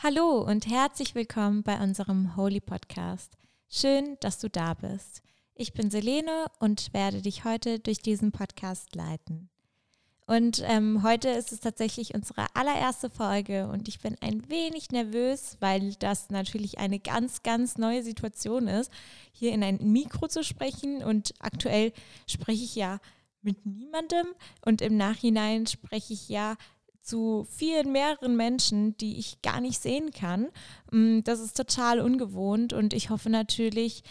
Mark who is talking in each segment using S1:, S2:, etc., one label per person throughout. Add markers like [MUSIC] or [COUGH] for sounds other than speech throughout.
S1: Hallo und herzlich willkommen bei unserem Holy Podcast. Schön, dass du da bist. Ich bin Selene und werde dich heute durch diesen Podcast leiten. Und ähm, heute ist es tatsächlich unsere allererste Folge und ich bin ein wenig nervös, weil das natürlich eine ganz, ganz neue Situation ist, hier in ein Mikro zu sprechen. Und aktuell spreche ich ja mit niemandem und im Nachhinein spreche ich ja zu vielen mehreren Menschen, die ich gar nicht sehen kann. Mm, das ist total ungewohnt und ich hoffe natürlich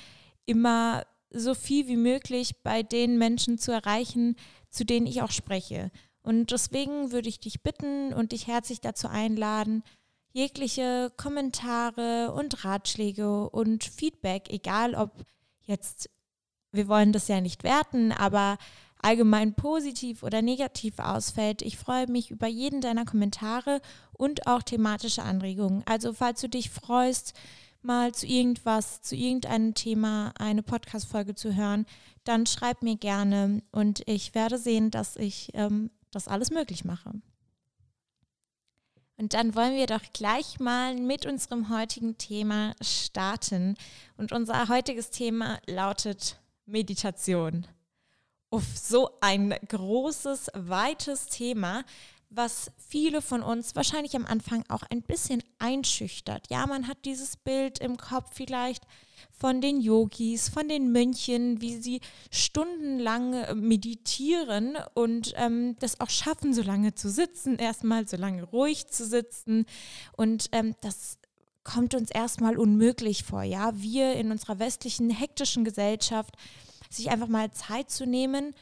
S1: immer so viel wie möglich bei den Menschen zu erreichen, zu denen ich auch spreche. Und deswegen würde ich dich bitten und dich herzlich dazu einladen, jegliche Kommentare und Ratschläge und Feedback, egal ob jetzt, wir wollen das ja nicht werten, aber allgemein positiv oder negativ ausfällt. Ich freue mich über jeden deiner Kommentare und auch thematische Anregungen. Also falls du dich freust, mal zu irgendwas, zu irgendeinem Thema eine Podcast-Folge zu hören, dann schreib mir gerne und ich werde sehen, dass ich ähm, das alles möglich mache. Und dann wollen wir doch gleich mal mit unserem heutigen Thema starten. Und unser heutiges Thema lautet Meditation auf so ein großes, weites Thema, was viele von uns wahrscheinlich am Anfang auch ein bisschen einschüchtert. Ja, man hat dieses Bild im Kopf vielleicht von den Yogis, von den Mönchen, wie sie stundenlang äh, meditieren und ähm, das auch schaffen, so lange zu sitzen, erstmal so lange ruhig zu sitzen. Und ähm, das kommt uns erstmal unmöglich vor. Ja, wir in unserer westlichen, hektischen Gesellschaft sich einfach mal Zeit zu nehmen,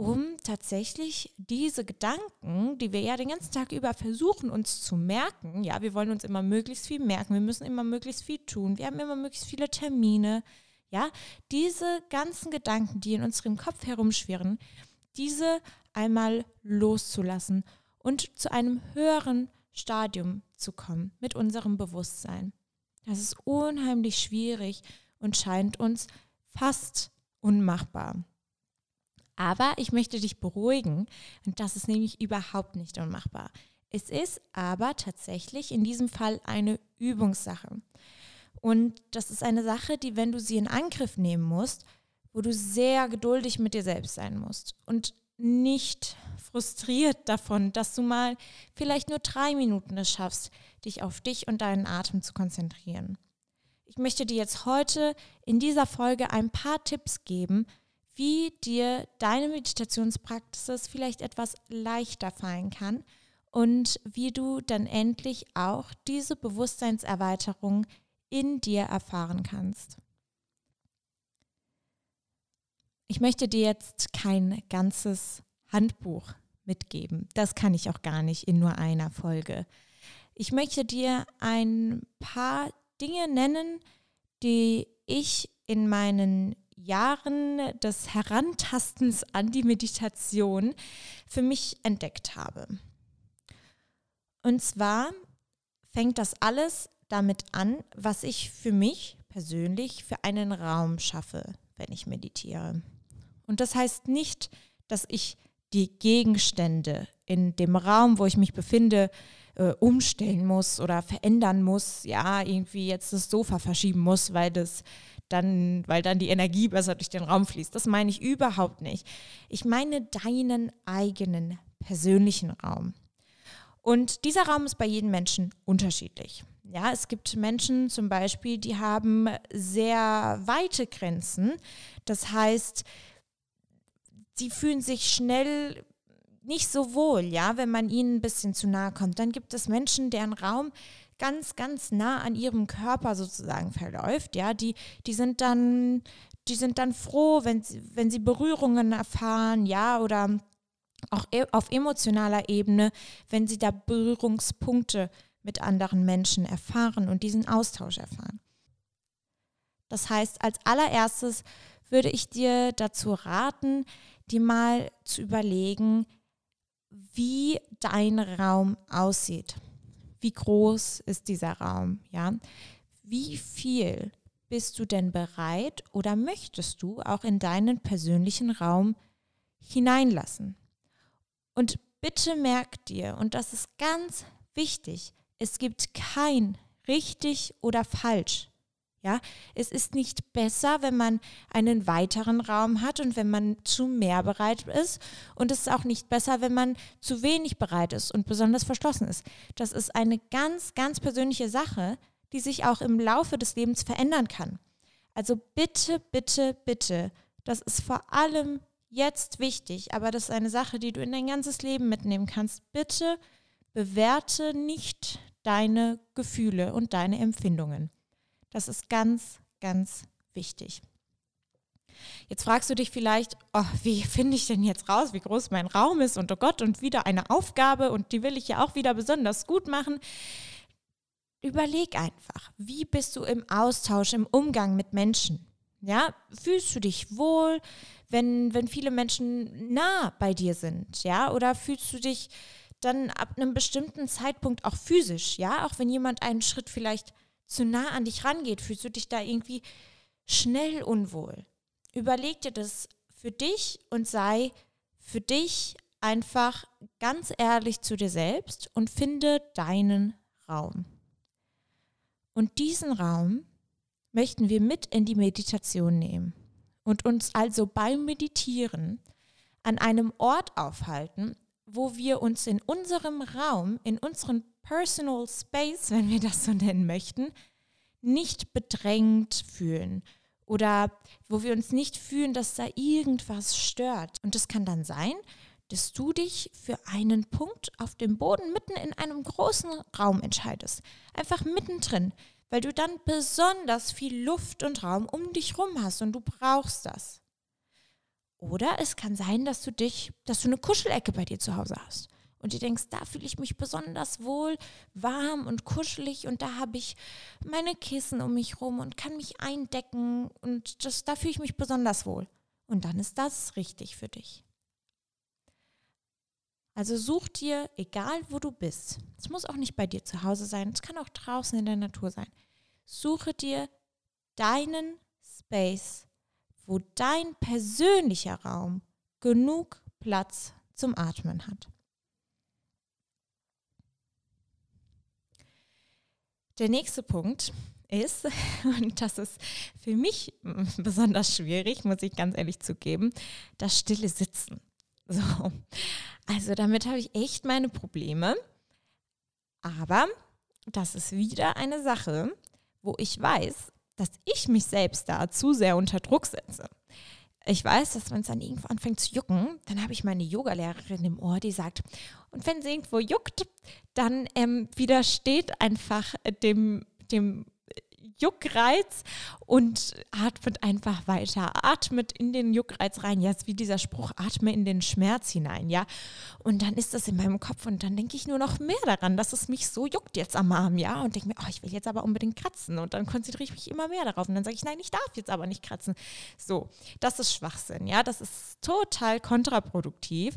S1: um tatsächlich diese Gedanken, die wir ja den ganzen Tag über versuchen uns zu merken, ja, wir wollen uns immer möglichst viel merken, wir müssen immer möglichst viel tun, wir haben immer möglichst viele Termine, ja, diese ganzen Gedanken, die in unserem Kopf herumschwirren, diese einmal loszulassen und zu einem höheren Stadium zu kommen mit unserem Bewusstsein. Das ist unheimlich schwierig und scheint uns fast unmachbar. Aber ich möchte dich beruhigen, und das ist nämlich überhaupt nicht unmachbar. Es ist aber tatsächlich in diesem Fall eine Übungssache. Und das ist eine Sache, die, wenn du sie in Angriff nehmen musst, wo du sehr geduldig mit dir selbst sein musst und nicht frustriert davon, dass du mal vielleicht nur drei Minuten es schaffst, dich auf dich und deinen Atem zu konzentrieren. Ich möchte dir jetzt heute in dieser Folge ein paar Tipps geben, wie dir deine Meditationspraxis vielleicht etwas leichter fallen kann und wie du dann endlich auch diese Bewusstseinserweiterung in dir erfahren kannst. Ich möchte dir jetzt kein ganzes Handbuch mitgeben. Das kann ich auch gar nicht in nur einer Folge. Ich möchte dir ein paar Dinge nennen, die ich in meinen Jahren des Herantastens an die Meditation für mich entdeckt habe. Und zwar fängt das alles damit an, was ich für mich persönlich für einen Raum schaffe, wenn ich meditiere. Und das heißt nicht, dass ich die Gegenstände in dem Raum, wo ich mich befinde, äh, umstellen muss oder verändern muss, ja, irgendwie jetzt das Sofa verschieben muss, weil das dann, weil dann die Energie besser durch den Raum fließt. Das meine ich überhaupt nicht. Ich meine deinen eigenen persönlichen Raum. Und dieser Raum ist bei jedem Menschen unterschiedlich. Ja, es gibt Menschen zum Beispiel, die haben sehr weite Grenzen. Das heißt, sie fühlen sich schnell nicht so wohl, ja, wenn man ihnen ein bisschen zu nahe kommt. Dann gibt es Menschen, deren Raum ganz, ganz nah an ihrem Körper sozusagen verläuft, ja, die, die sind dann, die sind dann froh, wenn sie, wenn sie Berührungen erfahren, ja, oder auch e auf emotionaler Ebene, wenn sie da Berührungspunkte mit anderen Menschen erfahren und diesen Austausch erfahren. Das heißt, als allererstes würde ich dir dazu raten, dir mal zu überlegen, wie dein Raum aussieht. Wie groß ist dieser Raum? Ja? Wie viel bist du denn bereit oder möchtest du auch in deinen persönlichen Raum hineinlassen? Und bitte merk dir, und das ist ganz wichtig, es gibt kein richtig oder falsch. Ja, es ist nicht besser, wenn man einen weiteren Raum hat und wenn man zu mehr bereit ist. Und es ist auch nicht besser, wenn man zu wenig bereit ist und besonders verschlossen ist. Das ist eine ganz, ganz persönliche Sache, die sich auch im Laufe des Lebens verändern kann. Also bitte, bitte, bitte, das ist vor allem jetzt wichtig, aber das ist eine Sache, die du in dein ganzes Leben mitnehmen kannst. Bitte bewerte nicht deine Gefühle und deine Empfindungen. Das ist ganz, ganz wichtig. Jetzt fragst du dich vielleicht, oh, wie finde ich denn jetzt raus, wie groß mein Raum ist und oh Gott, und wieder eine Aufgabe und die will ich ja auch wieder besonders gut machen. Überleg einfach, wie bist du im Austausch, im Umgang mit Menschen? Ja, fühlst du dich wohl, wenn, wenn viele Menschen nah bei dir sind? Ja, oder fühlst du dich dann ab einem bestimmten Zeitpunkt auch physisch? Ja, auch wenn jemand einen Schritt vielleicht zu nah an dich rangeht, fühlst du dich da irgendwie schnell unwohl. Überleg dir das für dich und sei für dich einfach ganz ehrlich zu dir selbst und finde deinen Raum. Und diesen Raum möchten wir mit in die Meditation nehmen und uns also beim Meditieren an einem Ort aufhalten, wo wir uns in unserem Raum, in unserem Personal Space, wenn wir das so nennen möchten, nicht bedrängt fühlen oder wo wir uns nicht fühlen, dass da irgendwas stört. Und es kann dann sein, dass du dich für einen Punkt auf dem Boden mitten in einem großen Raum entscheidest. Einfach mittendrin, weil du dann besonders viel Luft und Raum um dich rum hast und du brauchst das. Oder es kann sein, dass du dich, dass du eine Kuschelecke bei dir zu Hause hast und du denkst, da fühle ich mich besonders wohl, warm und kuschelig und da habe ich meine Kissen um mich rum und kann mich eindecken und das, da fühle ich mich besonders wohl. Und dann ist das richtig für dich. Also such dir, egal wo du bist, es muss auch nicht bei dir zu Hause sein, es kann auch draußen in der Natur sein, suche dir deinen Space, wo dein persönlicher Raum genug Platz zum Atmen hat. Der nächste Punkt ist, [LAUGHS] und das ist für mich [LAUGHS] besonders schwierig, muss ich ganz ehrlich zugeben, das stille Sitzen. [LAUGHS] So. Also damit habe ich echt meine Probleme. Aber das ist wieder eine Sache, wo ich weiß, dass ich mich selbst da zu sehr unter Druck setze. Ich weiß, dass wenn es dann irgendwo anfängt zu jucken, dann habe ich meine Yogalehrerin im Ohr, die sagt, und wenn es irgendwo juckt, dann ähm, widersteht einfach dem, dem Juckreiz und atmet einfach weiter. Atmet in den Juckreiz rein. Ja, ist wie dieser Spruch, atme in den Schmerz hinein, ja. Und dann ist das in meinem Kopf und dann denke ich nur noch mehr daran, dass es mich so juckt jetzt am Arm, ja. Und denke mir, oh, ich will jetzt aber unbedingt kratzen. Und dann konzentriere ich mich immer mehr darauf. Und dann sage ich, nein, ich darf jetzt aber nicht kratzen. So, das ist Schwachsinn, ja. Das ist total kontraproduktiv.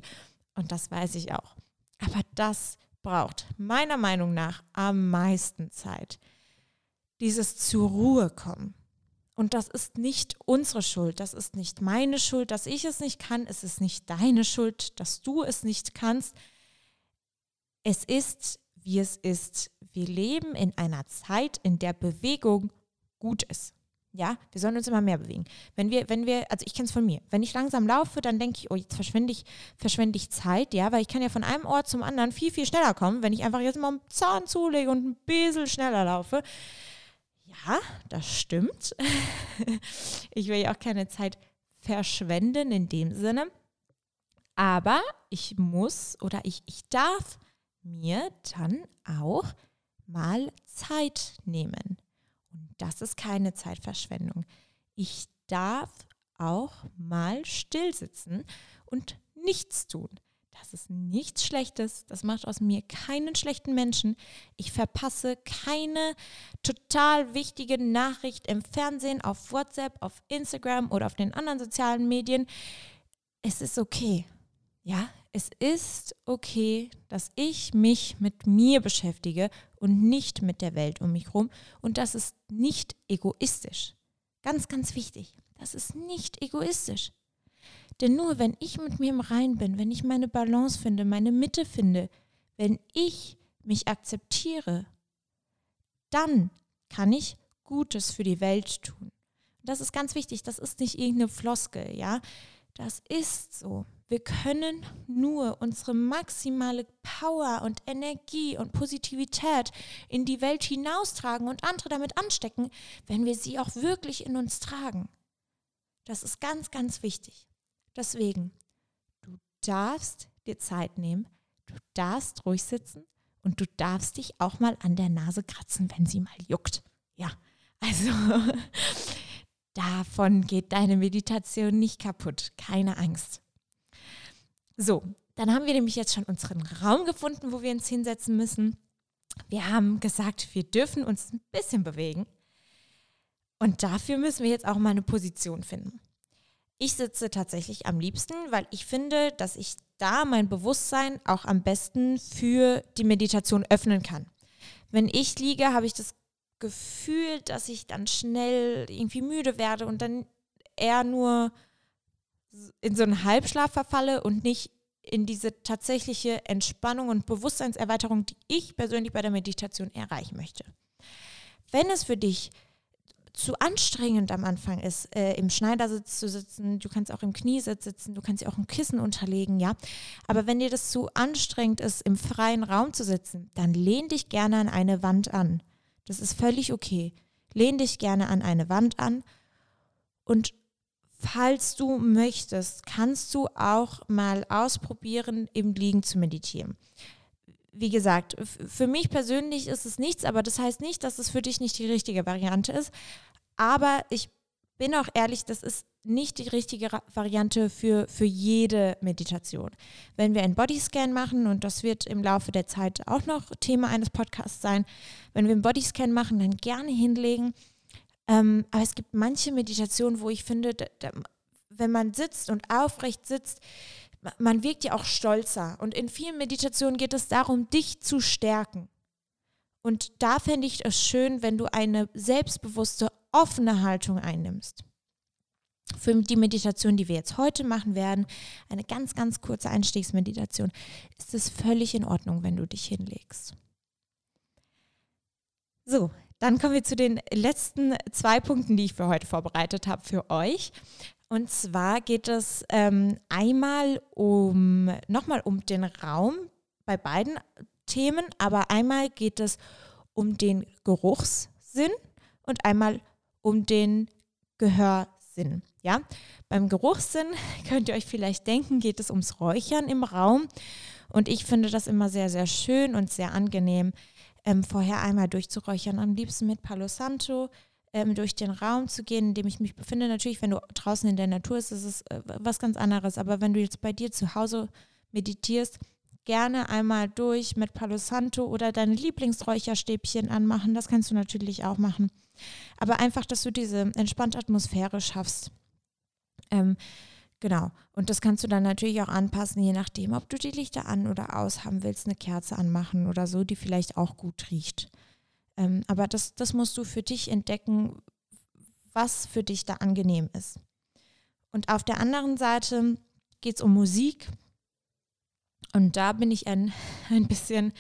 S1: Und das weiß ich auch. Aber das braucht meiner Meinung nach am meisten Zeit dieses zur Ruhe kommen. Und das ist nicht unsere Schuld, das ist nicht meine Schuld, dass ich es nicht kann, es ist nicht deine Schuld, dass du es nicht kannst. Es ist, wie es ist. Wir leben in einer Zeit, in der Bewegung gut ist. Ja, wir sollen uns immer mehr bewegen. Wenn wir, wenn wir, also ich kenne es von mir, wenn ich langsam laufe, dann denke ich, oh, jetzt verschwende ich, verschwende ich Zeit, ja, weil ich kann ja von einem Ort zum anderen viel, viel schneller kommen, wenn ich einfach jetzt mal einen Zahn zulege und ein bisschen schneller laufe. Ja, das stimmt. [LAUGHS] ich will ja auch keine Zeit verschwenden in dem Sinne. Aber ich muss oder ich, ich darf mir dann auch mal Zeit nehmen. Und das ist keine Zeitverschwendung. Ich darf auch mal still sitzen und nichts tun. Das ist nichts Schlechtes. Das macht aus mir keinen schlechten Menschen. Ich verpasse keine total wichtige Nachricht im Fernsehen, auf WhatsApp, auf Instagram oder auf den anderen sozialen Medien. Es ist okay. Ja, es ist okay, dass ich mich mit mir beschäftige und nicht mit der Welt um mich herum. Und das ist nicht egoistisch. Ganz, ganz wichtig. Das ist nicht egoistisch. Denn nur wenn ich mit mir im Rein bin, wenn ich meine Balance finde, meine Mitte finde, wenn ich mich akzeptiere dann kann ich Gutes für die Welt tun. Das ist ganz wichtig, das ist nicht irgendeine Floskel, ja. Das ist so. Wir können nur unsere maximale Power und Energie und Positivität in die Welt hinaustragen und andere damit anstecken, wenn wir sie auch wirklich in uns tragen. Das ist ganz, ganz wichtig. Deswegen, du darfst dir Zeit nehmen, du darfst ruhig sitzen und du darfst dich auch mal an der Nase kratzen, wenn sie mal juckt. Ja, also [LAUGHS] davon geht deine Meditation nicht kaputt. Keine Angst. So, dann haben wir nämlich jetzt schon unseren Raum gefunden, wo wir uns hinsetzen müssen. Wir haben gesagt, wir dürfen uns ein bisschen bewegen. Und dafür müssen wir jetzt auch mal eine Position finden. Ich sitze tatsächlich am liebsten, weil ich finde, dass ich da mein Bewusstsein auch am besten für die Meditation öffnen kann. Wenn ich liege, habe ich das Gefühl, dass ich dann schnell irgendwie müde werde und dann eher nur in so einen Halbschlaf verfalle und nicht in diese tatsächliche Entspannung und Bewusstseinserweiterung, die ich persönlich bei der Meditation erreichen möchte. Wenn es für dich zu anstrengend am Anfang ist, äh, im Schneidersitz zu sitzen, du kannst auch im Kniesitz sitzen, du kannst auch ein Kissen unterlegen, ja. Aber wenn dir das zu anstrengend ist, im freien Raum zu sitzen, dann lehn dich gerne an eine Wand an. Das ist völlig okay. Lehn dich gerne an eine Wand an und falls du möchtest, kannst du auch mal ausprobieren, im Liegen zu meditieren. Wie gesagt, für mich persönlich ist es nichts, aber das heißt nicht, dass es für dich nicht die richtige Variante ist. Aber ich bin auch ehrlich, das ist nicht die richtige Variante für, für jede Meditation. Wenn wir einen Bodyscan machen, und das wird im Laufe der Zeit auch noch Thema eines Podcasts sein, wenn wir einen Bodyscan machen, dann gerne hinlegen ähm, aber es gibt manche Meditationen, wo ich finde, da, da, wenn man sitzt und aufrecht sitzt, man wirkt ja auch stolzer. Und in vielen Meditationen geht es darum, dich zu stärken. Und da fände ich es schön, wenn du eine selbstbewusste, offene Haltung einnimmst. Für die Meditation, die wir jetzt heute machen werden, eine ganz, ganz kurze Einstiegsmeditation, ist es völlig in Ordnung, wenn du dich hinlegst. So, dann kommen wir zu den letzten zwei Punkten, die ich für heute vorbereitet habe für euch. Und zwar geht es ähm, einmal um nochmal um den Raum bei beiden Themen, aber einmal geht es um den Geruchssinn und einmal um den Gehörsinn. Ja, beim Geruchssinn [LAUGHS] könnt ihr euch vielleicht denken, geht es ums Räuchern im Raum. Und ich finde das immer sehr, sehr schön und sehr angenehm, ähm, vorher einmal durchzuräuchern. Am liebsten mit Palo Santo ähm, durch den Raum zu gehen, in dem ich mich befinde. Natürlich, wenn du draußen in der Natur bist, ist es äh, was ganz anderes. Aber wenn du jetzt bei dir zu Hause meditierst, gerne einmal durch mit Palo Santo oder deine Lieblingsräucherstäbchen anmachen. Das kannst du natürlich auch machen. Aber einfach, dass du diese entspannte Atmosphäre schaffst. Ähm, Genau. Und das kannst du dann natürlich auch anpassen, je nachdem, ob du die Lichter an oder aus haben willst, eine Kerze anmachen oder so, die vielleicht auch gut riecht. Ähm, aber das, das musst du für dich entdecken, was für dich da angenehm ist. Und auf der anderen Seite geht es um Musik. Und da bin ich ein, [LAUGHS] ein bisschen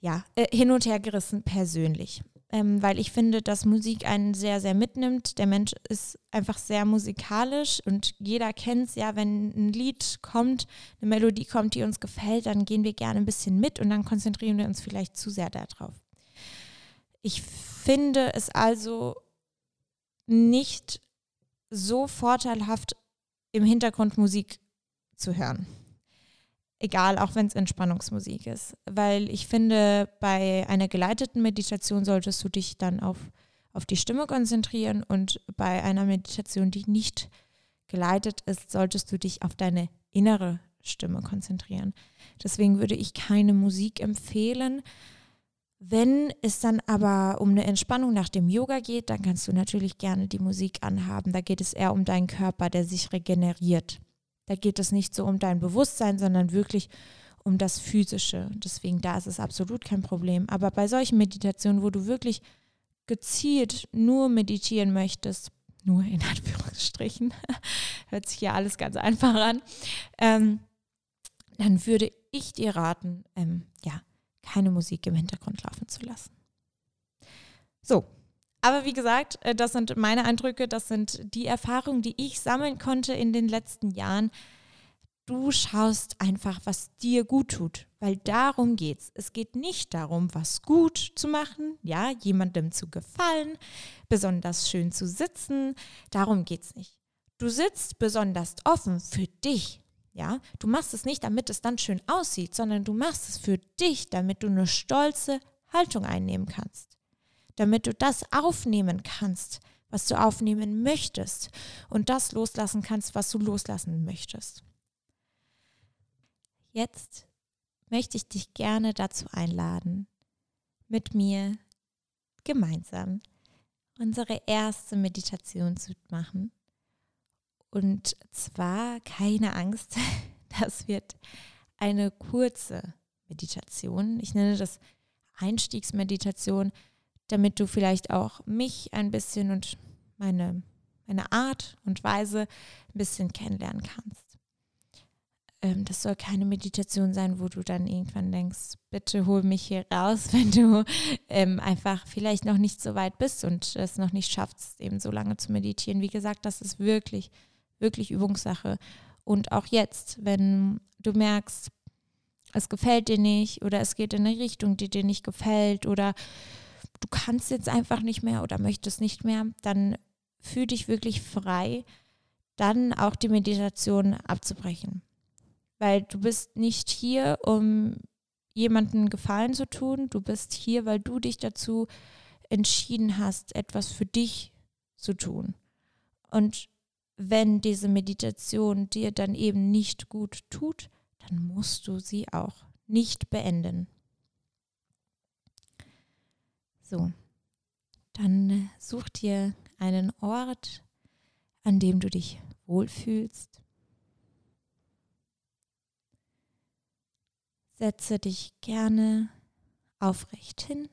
S1: ja, äh, hin und her gerissen persönlich ähm, weil ich finde, dass Musik einen sehr, sehr mitnimmt. Der Mensch ist einfach sehr musikalisch und jeder kennt es ja, wenn ein Lied kommt, eine Melodie kommt, die uns gefällt, dann gehen wir gerne ein bisschen mit und dann konzentrieren wir uns vielleicht zu sehr darauf. Ich finde es also nicht so vorteilhaft, im Hintergrund Musik zu hören egal, auch wenn es Entspannungsmusik ist. Weil ich finde, bei einer geleiteten Meditation solltest du dich dann auf, auf die Stimme konzentrieren und bei einer Meditation, die nicht geleitet ist, solltest du dich auf deine innere Stimme konzentrieren. Deswegen würde ich keine Musik empfehlen. Wenn es dann aber um eine Entspannung nach dem Yoga geht, dann kannst du natürlich gerne die Musik anhaben. Da geht es eher um deinen Körper, der sich regeneriert. Da geht es nicht so um dein Bewusstsein, sondern wirklich um das Physische. Deswegen da ist es absolut kein Problem. Aber bei solchen Meditationen, wo du wirklich gezielt nur meditieren möchtest, nur in [LAUGHS] Anführungsstrichen, [LAUGHS] hört sich ja alles ganz einfach an, ähm, dann würde ich dir raten, ähm, ja, keine Musik im Hintergrund laufen zu lassen. So, aber wie gesagt, äh, das sind meine Eindrücke, das sind die Erfahrungen, die ich sammeln konnte in den letzten Jahren. Du schaust einfach, was dir gut tut, weil darum geht's. Es geht nicht darum, was gut zu machen, ja, jemandem zu gefallen, besonders schön zu sitzen, darum geht's nicht. Du sitzt besonders offen für dich, ja? Du machst es nicht, damit es dann schön aussieht, sondern du machst es für dich, damit du eine stolze Haltung einnehmen kannst damit du das aufnehmen kannst, was du aufnehmen möchtest und das loslassen kannst, was du loslassen möchtest. Jetzt möchte ich dich gerne dazu einladen, mit mir gemeinsam unsere erste Meditation zu machen. Und zwar keine Angst, [LAUGHS] das wird eine kurze Meditation. Ich nenne das Einstiegsmeditation, damit du vielleicht auch mich ein bisschen und meine, meine Art und Weise ein bisschen kennenlernen kannst. Ähm, das soll keine Meditation sein, wo du dann irgendwann denkst, bitte hol mich hier raus, [LAUGHS] wenn du ähm, einfach vielleicht noch nicht so weit bist und es noch nicht schaffst, eben so lange zu meditieren. Wie gesagt, das ist wirklich, wirklich Übungssache. Und auch jetzt, wenn du merkst, es gefällt dir nicht oder es geht in eine Richtung, die dir nicht gefällt oder du kannst jetzt einfach nicht mehr oder möchtest nicht mehr, dann fühl dich wirklich frei, dann auch die Meditation abzubrechen. Weil du bist nicht hier, um jemanden Gefallen zu tun, du bist hier, weil du dich dazu entschieden hast, etwas für dich zu tun. Und wenn diese Meditation dir dann eben nicht gut tut, dann musst du sie auch nicht beenden. So, dann äh, such dir einen Ort, an dem du dich wohlfühlst. Setze dich gerne aufrecht hin.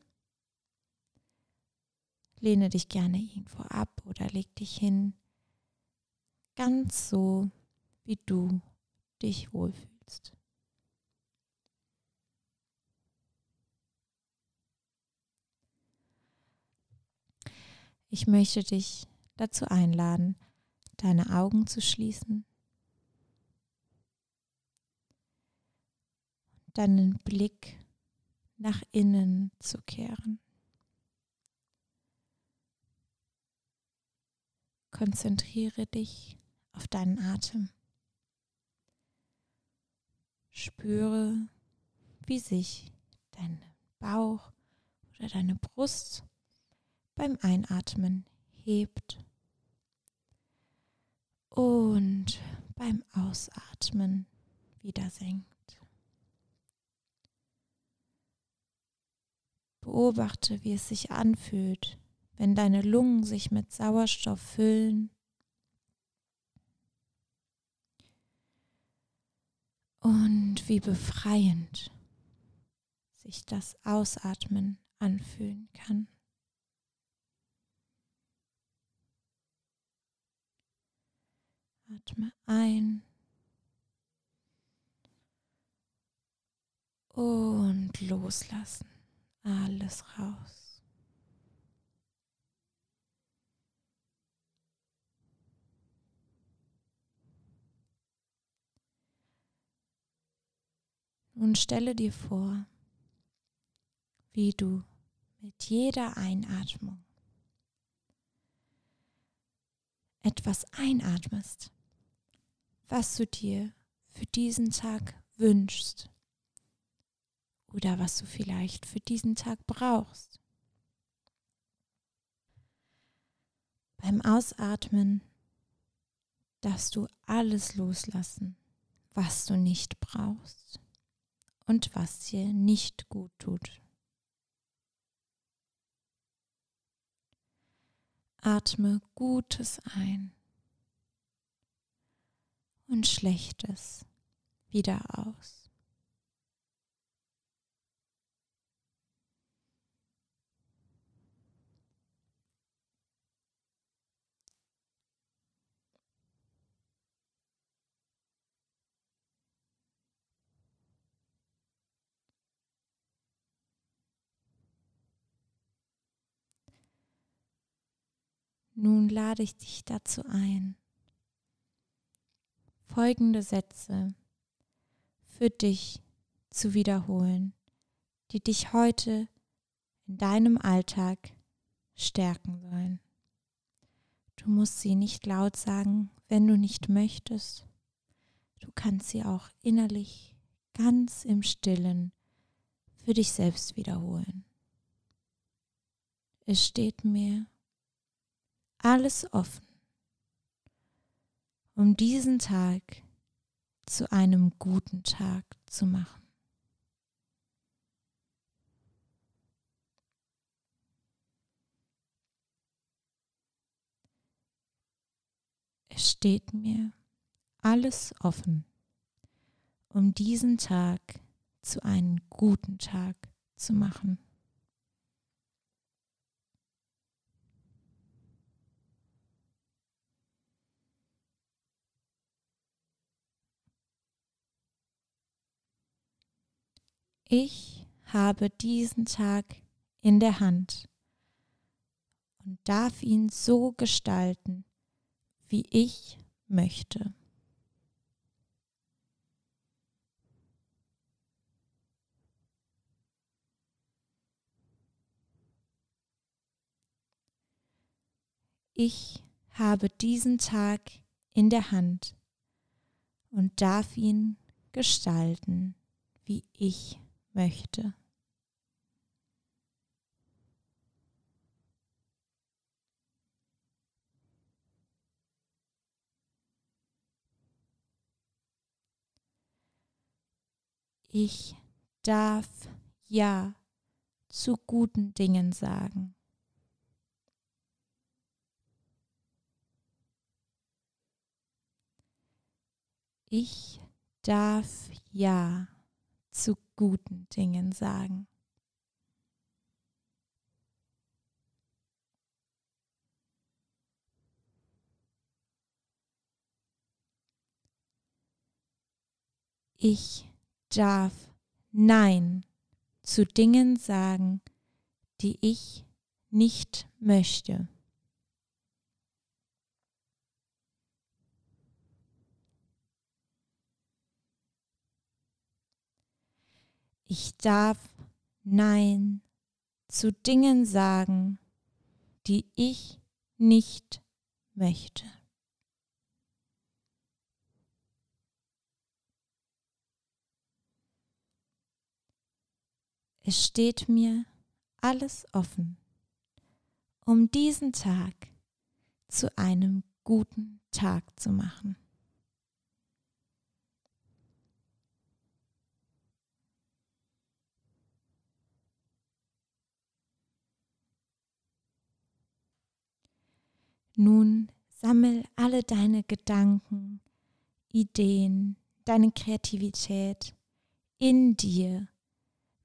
S1: Lehne dich gerne irgendwo ab oder leg dich hin. Ganz so, wie du dich wohlfühlst. Ich möchte dich dazu einladen, deine Augen zu schließen, deinen Blick nach innen zu kehren. Konzentriere dich auf deinen Atem. Spüre, wie sich dein Bauch oder deine Brust beim Einatmen hebt und beim Ausatmen wieder senkt. Beobachte, wie es sich anfühlt, wenn deine Lungen sich mit Sauerstoff füllen und wie befreiend sich das Ausatmen anfühlen kann. Atme ein und loslassen. Alles raus. Nun stelle dir vor, wie du mit jeder Einatmung etwas einatmest was du dir für diesen Tag wünschst oder was du vielleicht für diesen Tag brauchst. Beim Ausatmen darfst du alles loslassen, was du nicht brauchst und was dir nicht gut tut. Atme Gutes ein und Schlechtes wieder aus. Nun lade ich dich dazu ein, folgende Sätze für dich zu wiederholen, die dich heute in deinem Alltag stärken sollen. Du musst sie nicht laut sagen, wenn du nicht möchtest. Du kannst sie auch innerlich ganz im stillen für dich selbst wiederholen. Es steht mir alles offen, um diesen Tag zu einem guten Tag zu machen. Es steht mir alles offen, um diesen Tag zu einem guten Tag zu machen. Ich habe diesen Tag in der Hand und darf ihn so gestalten, wie ich möchte. Ich habe diesen Tag in der Hand und darf ihn gestalten, wie ich möchte möchte. Ich darf Ja zu guten Dingen sagen. Ich darf Ja zu guten Dingen sagen. Ich darf Nein zu Dingen sagen, die ich nicht möchte. Ich darf Nein zu Dingen sagen, die ich nicht möchte. Es steht mir alles offen, um diesen Tag zu einem guten Tag zu machen. Nun sammel alle deine Gedanken, Ideen, deine Kreativität in dir.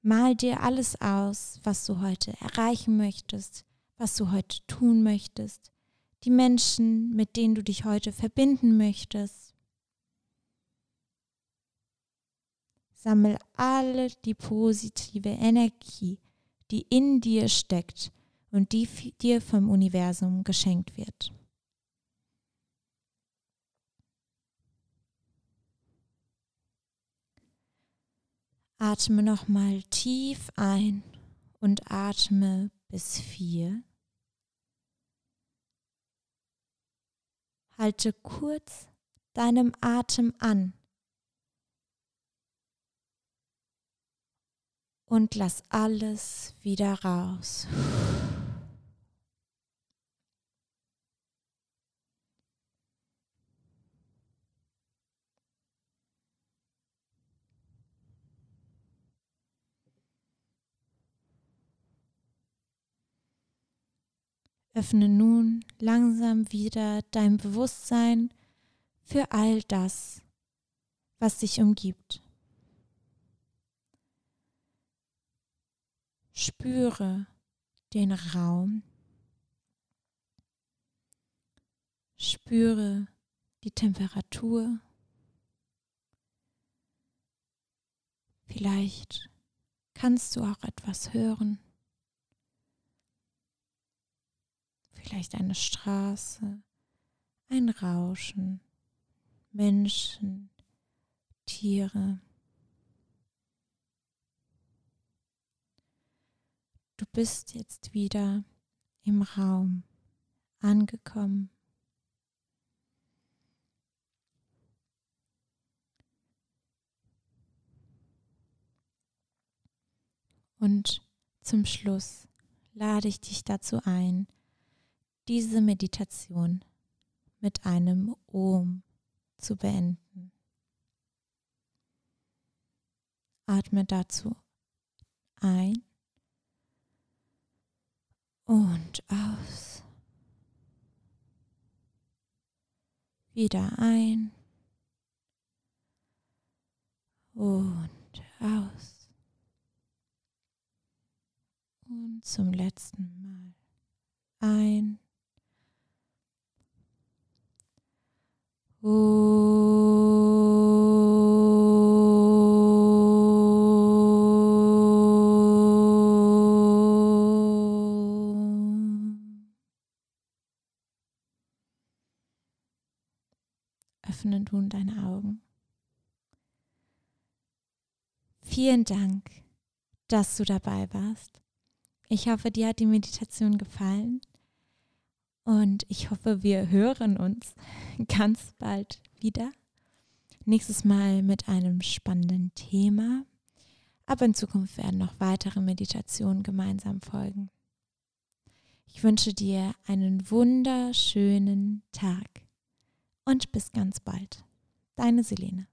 S1: Mal dir alles aus, was du heute erreichen möchtest, was du heute tun möchtest, die Menschen, mit denen du dich heute verbinden möchtest. Sammel alle die positive Energie, die in dir steckt und die dir vom Universum geschenkt wird. Atme nochmal tief ein und atme bis vier. Halte kurz deinem Atem an und lass alles wieder raus. Öffne nun langsam wieder dein Bewusstsein für all das, was dich umgibt. Spüre den Raum. Spüre die Temperatur. Vielleicht kannst du auch etwas hören. Vielleicht eine Straße, ein Rauschen, Menschen, Tiere. Du bist jetzt wieder im Raum angekommen. Und zum Schluss lade ich dich dazu ein, diese Meditation mit einem Om zu beenden. Atme dazu ein und aus. Wieder ein und aus. Und zum letzten Mal ein. Öffne nun deine Augen. Vielen Dank, dass du dabei warst. Ich hoffe, dir hat die Meditation gefallen und ich hoffe, wir hören uns [LAUGHS] ganz bald wieder. Nächstes Mal mit einem spannenden Thema. Aber in Zukunft werden noch weitere Meditationen gemeinsam folgen. Ich wünsche dir einen wunderschönen Tag und bis ganz bald. Deine Selene.